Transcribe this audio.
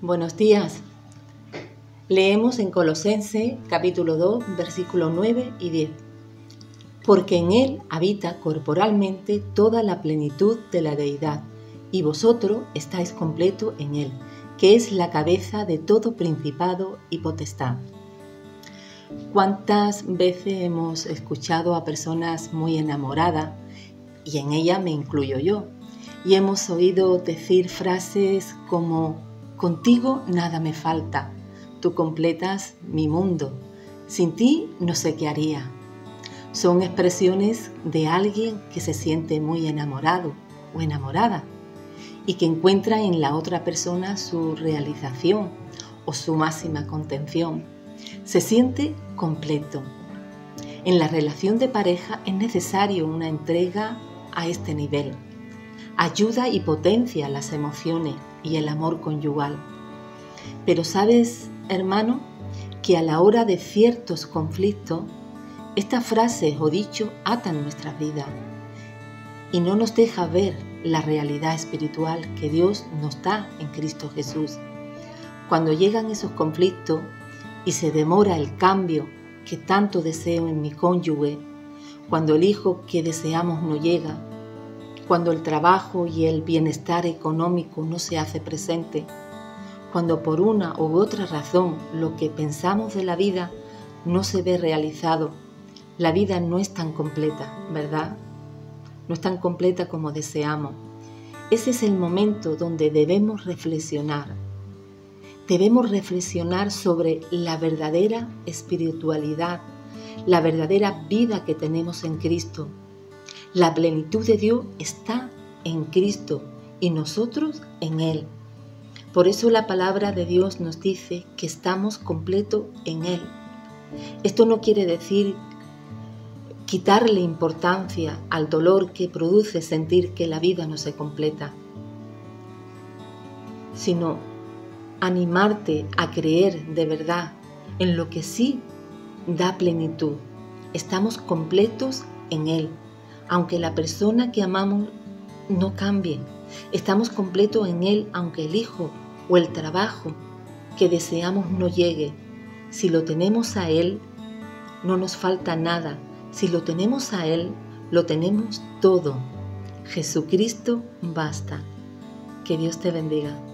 Buenos días. Leemos en Colosense capítulo 2, versículos 9 y 10. Porque en Él habita corporalmente toda la plenitud de la deidad, y vosotros estáis completo en Él, que es la cabeza de todo principado y potestad. ¿Cuántas veces hemos escuchado a personas muy enamoradas, y en ella me incluyo yo, y hemos oído decir frases como Contigo nada me falta, tú completas mi mundo, sin ti no sé qué haría. Son expresiones de alguien que se siente muy enamorado o enamorada y que encuentra en la otra persona su realización o su máxima contención. Se siente completo. En la relación de pareja es necesario una entrega a este nivel ayuda y potencia las emociones y el amor conyugal. Pero sabes, hermano, que a la hora de ciertos conflictos, estas frases o dichos atan nuestras vidas y no nos deja ver la realidad espiritual que Dios nos da en Cristo Jesús. Cuando llegan esos conflictos y se demora el cambio que tanto deseo en mi cónyuge, cuando el hijo que deseamos no llega, cuando el trabajo y el bienestar económico no se hace presente, cuando por una u otra razón lo que pensamos de la vida no se ve realizado, la vida no es tan completa, ¿verdad? No es tan completa como deseamos. Ese es el momento donde debemos reflexionar. Debemos reflexionar sobre la verdadera espiritualidad, la verdadera vida que tenemos en Cristo, la plenitud de Dios está en Cristo y nosotros en Él. Por eso la palabra de Dios nos dice que estamos completos en Él. Esto no quiere decir quitarle importancia al dolor que produce sentir que la vida no se completa, sino animarte a creer de verdad en lo que sí da plenitud. Estamos completos en Él aunque la persona que amamos no cambie. Estamos completos en Él, aunque el hijo o el trabajo que deseamos no llegue. Si lo tenemos a Él, no nos falta nada. Si lo tenemos a Él, lo tenemos todo. Jesucristo basta. Que Dios te bendiga.